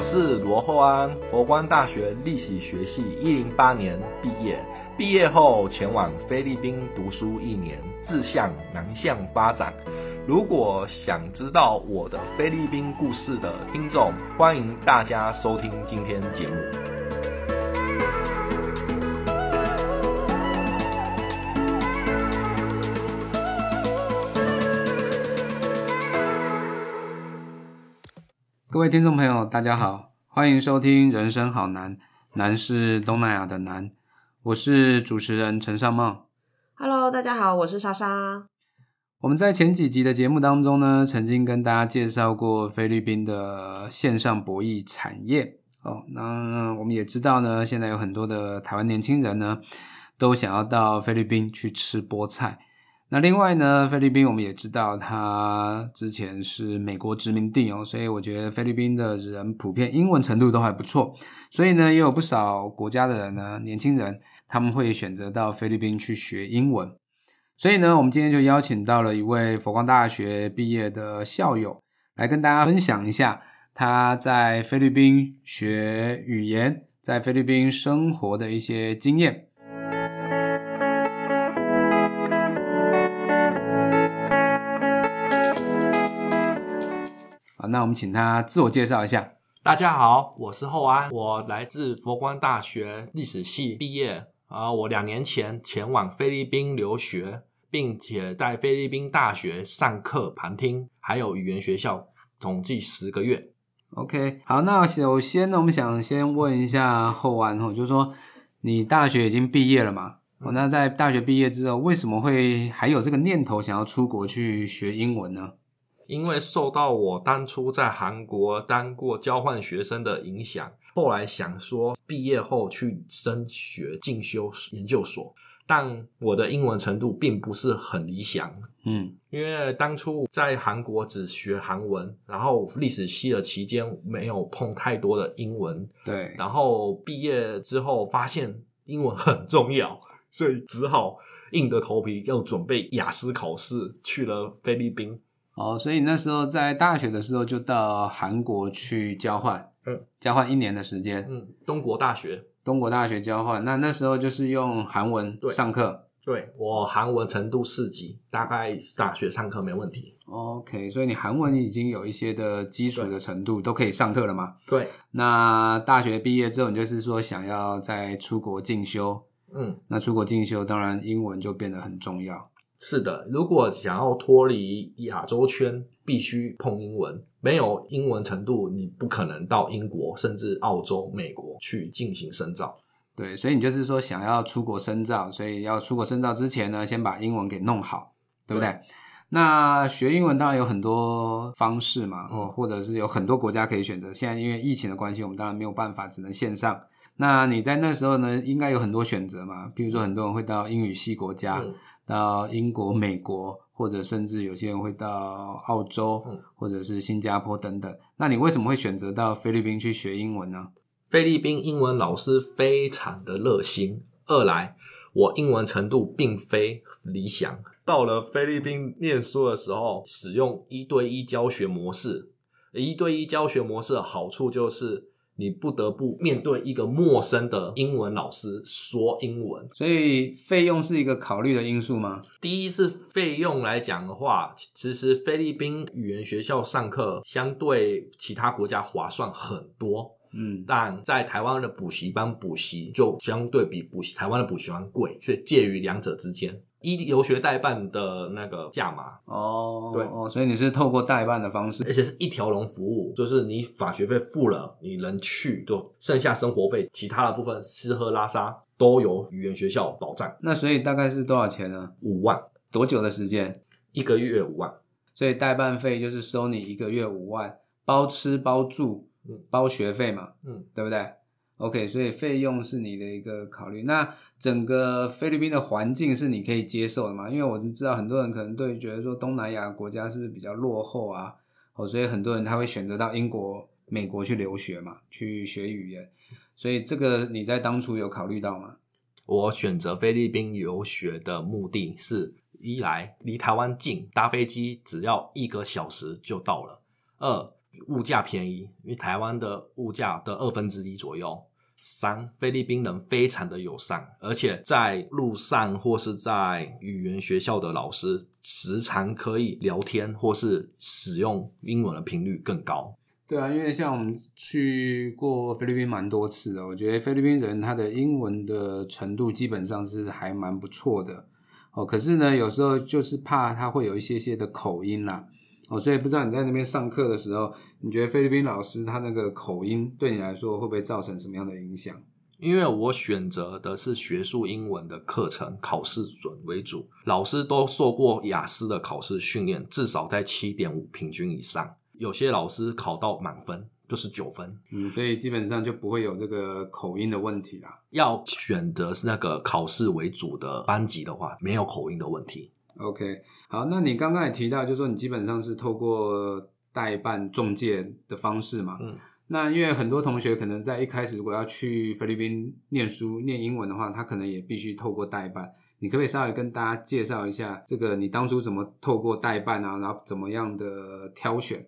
我是罗厚安，佛光大学历史学系一零八年毕业，毕业后前往菲律宾读书一年，志向南向发展。如果想知道我的菲律宾故事的听众，欢迎大家收听今天节目。各位听众朋友，大家好，欢迎收听《人生好难》，难是东南亚的难。我是主持人陈尚茂。Hello，大家好，我是莎莎。我们在前几集的节目当中呢，曾经跟大家介绍过菲律宾的线上博弈产业哦。那我们也知道呢，现在有很多的台湾年轻人呢，都想要到菲律宾去吃菠菜。那另外呢，菲律宾我们也知道，它之前是美国殖民地哦，所以我觉得菲律宾的人普遍英文程度都还不错，所以呢，也有不少国家的人呢，年轻人他们会选择到菲律宾去学英文。所以呢，我们今天就邀请到了一位佛光大学毕业的校友，来跟大家分享一下他在菲律宾学语言，在菲律宾生活的一些经验。那我们请他自我介绍一下。大家好，我是厚安，我来自佛光大学历史系毕业。啊，我两年前前往菲律宾留学，并且在菲律宾大学上课旁听，还有语言学校，统计十个月。OK，好，那首先呢，我们想先问一下厚安哦，就是说你大学已经毕业了嘛？哦，那在大学毕业之后，为什么会还有这个念头想要出国去学英文呢？因为受到我当初在韩国当过交换学生的影响，后来想说毕业后去升学进修研究所，但我的英文程度并不是很理想，嗯因为当初在韩国只学韩文，然后历史系的期间没有碰太多的英文，对，然后毕业之后发现英文很重要，所以只好硬着头皮要准备雅思考试，去了菲律宾。哦，所以你那时候在大学的时候就到韩国去交换，嗯，交换一年的时间，嗯，东国大学。东国大学交换。那那时候就是用韩文对上课。对我韩文程度四级，大概大学上课没问题。OK，所以你韩文已经有一些的基础的程度，都可以上课了嘛？对，那大学毕业之后，你就是说想要再出国进修，嗯，那出国进修，当然英文就变得很重要。是的。如果想要脱离亚洲圈，必须碰英文。没有英文程度，你不可能到英国甚至澳洲、美国去进行深造。对，所以你就是说想要出国深造，所以要出国深造之前呢，先把英文给弄好，对不对？那学英文当然有很多方式嘛，嗯哦，或者是有很多国家可以选择。现在因为疫情的关系，我们当然没有办法，只能线上。那你在那时候呢，应该有很多选择嘛，比如说很多人会到英语系国家，嗯到英国、美国，或者甚至有些人会到澳洲，嗯或者是新加坡等等。那你为什么会选择到菲律宾去学英文呢？菲律宾英文老师非常的热心，二来我英文程度并非理想。到了菲律宾念书的时候，使用一对一教学模式。一对一教学模式的好处就是，你不得不面对一个陌生的英文老师说英文。所以费用是一个考虑的因素吗？第一是费用来讲的话，其实菲律宾语言学校上课相对其他国家划算很多。嗯，但在台湾的补习班补习就相对比补习台湾的补习班贵，所以介于两者之间。一留学代办的那个价码，哦，对。哦，所以你是透过代办的方式。而且是一条龙服务，就是你法学费付了，你能去就剩下生活费，其他的部分吃喝拉撒都由语言学校保障，那所以大概是多少钱呢？五万。多久的时间？一个月五万，所以代办费就是收你一个月五万，包吃包住嗯，包学费嘛，嗯，对不对？OK，所以费用是你的一个考虑。那整个菲律宾的环境是你可以接受的吗？因为我们知道很多人可能对觉得说东南亚国家是不是比较落后啊？哦，所以很多人他会选择到英国、美国去留学嘛，去学语言。所以这个你在当初有考虑到吗？我选择菲律宾留学的目的是：一来离台湾近，搭飞机只要一个小时就到了；二物价便宜，因为台湾的物价的二分之一左右。三，菲律宾人非常的友善，而且在路上或是在语言学校的老师时常可以聊天，或是使用英文的频率更高。对啊，因为像我们去过菲律宾蛮多次的，我觉得菲律宾人他的英文的程度基本上是还蛮不错的哦。可是呢，有时候就是怕他会有一些些的口音啦哦，所以不知道你在那边上课的时候，你觉得菲律宾老师他那个口音对你来说会不会造成什么样的影响？因为我选择的是学术英文的课程，考试准为主，老师都受过雅思的考试训练，至少在七点五平均以上。有些老师考到满分就是九分，嗯，所以基本上就不会有这个口音的问题啦。要选择是那个考试为主的班级的话，没有口音的问题。OK，好，那你刚刚也提到，就是说你基本上是透过代办中介的方式嘛？嗯，那因为很多同学可能在一开始如果要去菲律宾念书、念英文的话，他可能也必须透过代办。你可不可以稍微跟大家介绍一下，这个你当初怎么透过代办啊，然后怎么样的挑选？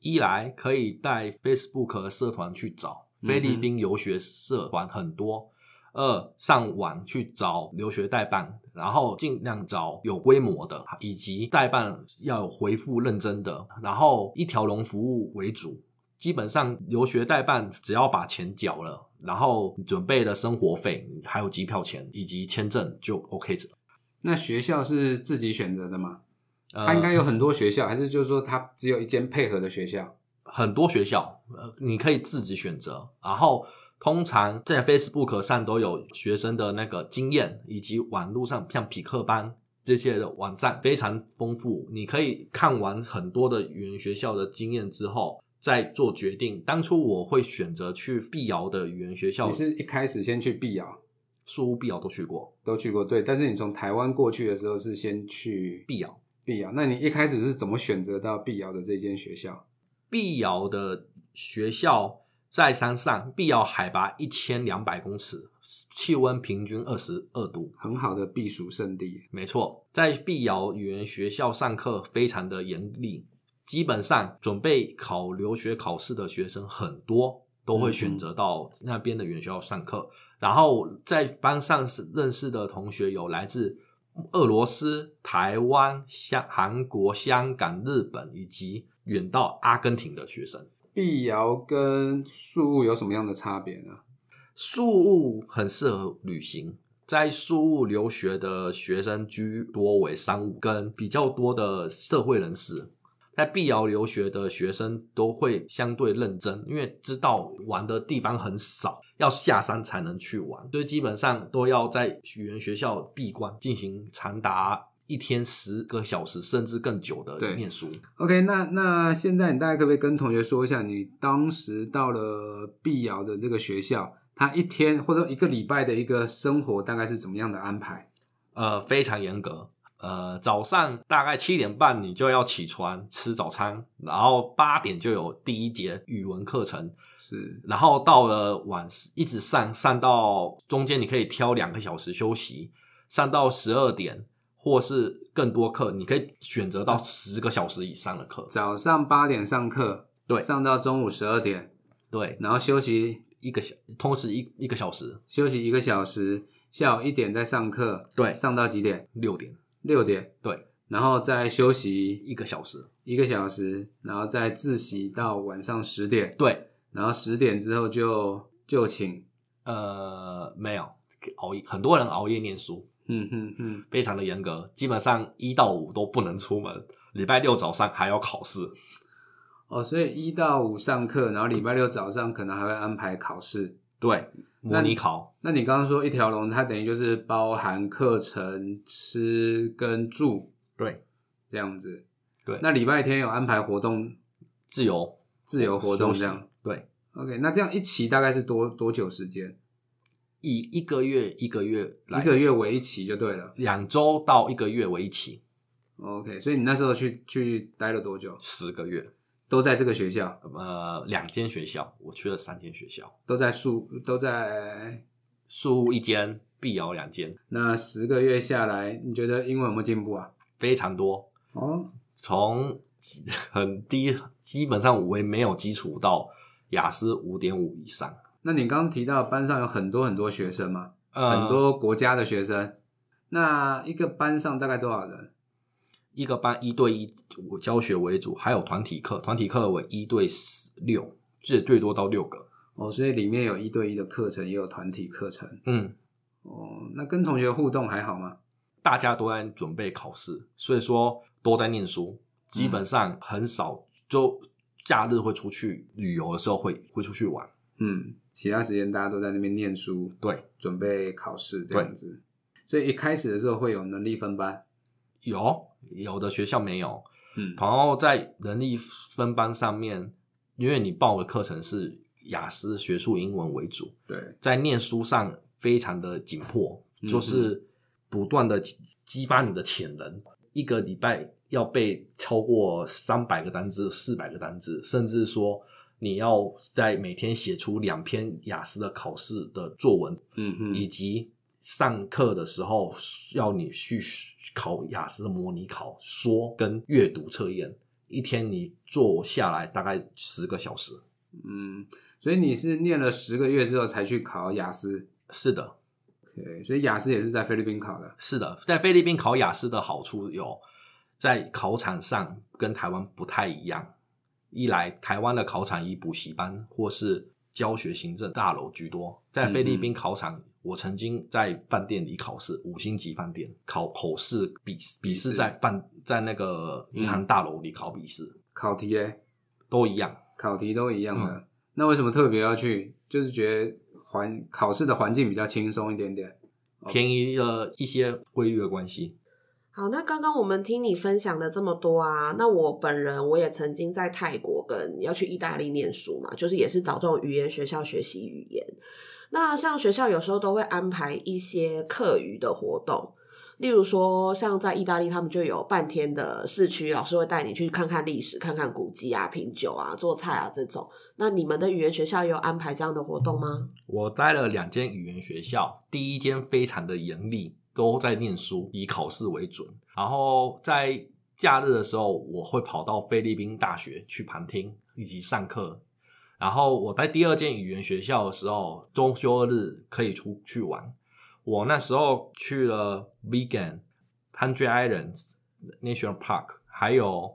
一来可以带 Facebook 社团去找菲律宾游学社团很多；二上网去找留学代办，然后尽量找有规模的，以及代办要有回复认真的，然后一条龙服务为主。基本上留学代办只要把钱缴了，然后准备了生活费，还有机票钱以及签证就 OK 了。那学校是自己选择的吗？呃它应该有很多学校，还是就是说它只有一间配合的学校？很多学校，呃，你可以自己选择。然后通常在 Facebook 上都有学生的那个经验，以及网络上像匹克班这些的网站非常丰富。你可以看完很多的语言学校的经验之后，再做决定。当初我会选择去碧瑶的语言学校你，是一开始先去碧瑶，树屋碧瑶都去过。都去过，对。但是你从台湾过去的时候是先去碧瑶，碧瑶，那你一开始是怎么选择到碧瑶的这间学校？碧瑶的学校在山上，碧瑶海拔一千两百公尺，气温平均二十二度。很好的避暑胜地。没错，在碧瑶语言学校上课非常的严厉，基本上准备考留学考试的学生很多，都会选择到那边的语言学校上课。然后在班上是认识的同学有来自俄罗斯、台湾、香、韩国、香港、日本以及远到阿根廷的学生。碧瑶跟宿务有什么样的差别呢？宿务很适合旅行，在宿务留学的学生居多为商务跟比较多的社会人士。在碧瑶留学的学生都会相对认真，因为知道玩的地方很少，要下山才能去玩，所以基本上都要在语言学校闭关进行长达一天十个小时甚至更久的念书。OK，那那现在你大概可不可以跟同学说一下，你当时到了碧瑶的这个学校，他一天或者一个礼拜的一个生活大概是怎么样的安排？呃，非常严格。呃，早上大概七点半你就要起床吃早餐，然后八点就有第一节语文课程，是然后到了晚一直上上到中间，你可以挑两个小时休息，上到十二点或是更多课，你可以选择到十个小时以上的课。早上八点上课，对上到中午十二点，对，然后休息一个小同时一一个小时，休息一个小时，下午一点再上课，对，上到几点？六点，六点，对，然后再休息一个小时，一个小时，然后再自习到晚上十点，对，然后十点之后就就寝，呃，没有熬夜，很多人熬夜念书。嗯嗯嗯，非常的严格，基本上一到五都不能出门，礼拜六早上还要考试。哦，所以一到五上课，然后礼拜六早上可能还会安排考试。对，模拟考，那你刚刚说一条龙，它等于就是包含课程、吃跟住对，这样子。对那礼拜天有安排活动，自由自由活动这样。对，OK，那这样一期大概是多多久时间？以一个月一个月来，一个月为一期就对了。两周到一个月为一期，OK，所以你那时候去去待了多久？十个月。都在这个学校，呃，两间学校，我去了三间学校，都在宿，都在。树屋一间，碧瑶两间，那十个月下来，你觉得英文有没有进步啊？非常多。哦，从很低，基本上为没有基础到雅思五点五以上。那你刚刚提到班上有很多很多学生嘛，呃很多国家的学生，那一个班上大概多少人？一个班一对一教学为主，还有团体课，团体课为一对六，最最多到六个。哦，所以里面有一对一的课程，也有团体课程。嗯，哦，那跟同学互动还好吗？大家都在准备考试，所以说都在念书，基本上很少就假日会出去旅游的时候会会出去玩。嗯，其他时间大家都在那边念书，对，准备考试这样子。所以一开始的时候会有能力分班。有有的学校没有，嗯然后在能力分班上面，因为你报的课程是雅思学术英文为主，对，在念书上非常的紧迫，嗯就是不断的激发你的潜能。一个礼拜要背超过三百个单字、四百个单字，甚至说你要在每天写出两篇雅思的考试的作文，嗯嗯以及上课的时候要你去考雅思的模拟考，说跟阅读测验，一天你做下来大概十个小时。嗯，所以你是念了十个月之后才去考雅思。是的，OK，所以雅思也是在菲律宾考的。是的，在菲律宾考雅思的好处有，在考场上跟台湾不太一样。一来，台湾的考场以补习班或是教学行政大楼居多，在菲律宾考场，我曾经在饭店里考试，五星级饭店考口试笔笔试试在饭在那个银行大楼里考笔试，考题诶，都一样。考题都一样的。嗯那为什么特别要去？就是觉得环考试的环境比较轻松一点点。便宜了一些规律的关系。好，那刚刚我们听你分享的这么多啊，那我本人我也曾经在泰国跟要去意大利念书嘛，就是也是找这种语言学校学习语言。那像学校有时候都会安排一些课余的活动，例如说像在意大利，他们就有半天的市区，老师会带你去看看历史、看看古迹啊、品酒啊、做菜啊这种。那你们的语言学校有安排这样的活动吗？我待了两间语言学校，第一间非常的严厉，都在念书，以考试为准。然后在假日的时候，我会跑到菲律宾大学去旁听以及上课。然后我在第二间语言学校的时候，周休日可以出去玩。我那时候去了 Vegan、Hundred Islands National Park，还有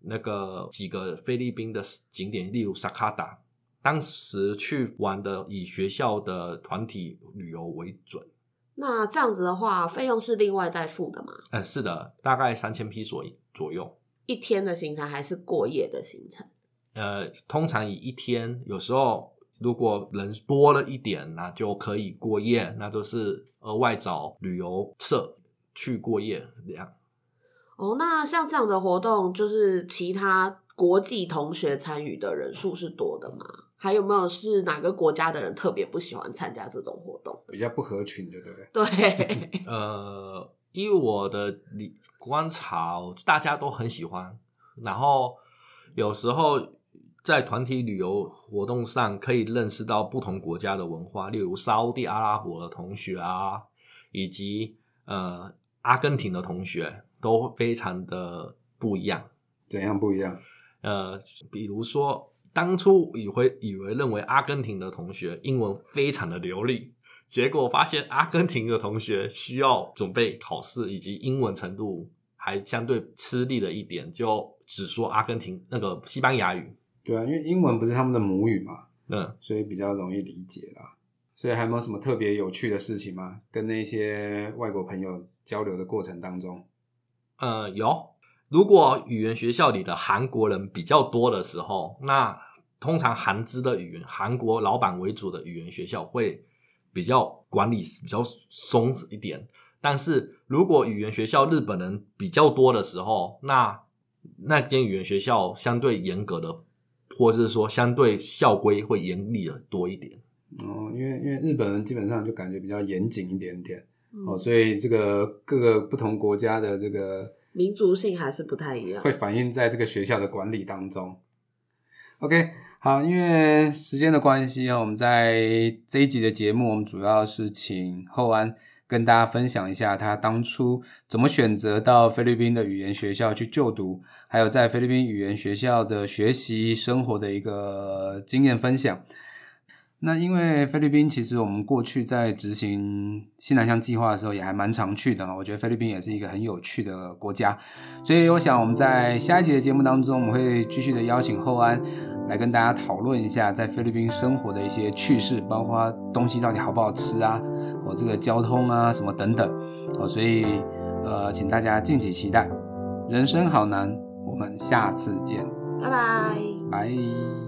那个几个菲律宾的景点，例如萨卡达。当时去玩的以学校的团体旅游为准。那这样子的话，费用是另外再付的吗？呃，是的，大概三千批左左右。一天的行程还是过夜的行程？呃，通常以一天，有时候如果人多了一点，那就可以过夜，那都是额外找旅游社去过夜这样。哦，那像这样的活动，就是其他国际同学参与的人数是多的吗？还有没有是哪个国家的人特别不喜欢参加这种活动？比较不合群，对不对？对，呃，依我的理观察哦，大家都很喜欢。然后有时候在团体旅游活动上，可以认识到不同国家的文化，例如沙烏地阿拉伯的同学啊，以及呃阿根廷的同学，都非常的不一样。怎样不一样？呃，比如说，当初以为以为认为阿根廷的同学英文非常的流利，结果发现阿根廷的同学需要准备考试，以及英文程度还相对吃力了一点，就只说阿根廷那个西班牙语。对啊，因为英文不是他们的母语嘛，嗯，所以比较容易理解啦。所以还有没有什么特别有趣的事情吗？跟那些外国朋友交流的过程当中，呃，有。如果语言学校里的韩国人比较多的时候，那通常韩资的语言、韩国老板为主的语言学校会比较管理比较松一点。但是如果语言学校日本人比较多的时候，那那间语言学校相对严格的，或是说相对校规会严厉的多一点。哦，因为因为日本人基本上就感觉比较严谨一点点、哦，嗯所以这个各个不同国家的这个民族性还是不太一样会。反映在这个学校的管理当中。OK，好，因为时间的关系啊，我们在这一集的节目，我们主要是请后安跟大家分享一下他当初怎么选择到菲律宾的语言学校去就读，还有在菲律宾语言学校的学习生活的一个经验分享。那因为菲律宾其实我们过去在执行西南向计划的时候也还蛮常去的，我觉得菲律宾也是一个很有趣的国家，所以我想我们在下一集的节目当中，我们会继续的邀请厚安来跟大家讨论一下在菲律宾生活的一些趣事，包括东西到底好不好吃啊，哦这个交通啊什么等等，哦所以呃请大家敬请期待，人生好难，我们下次见，拜拜。拜。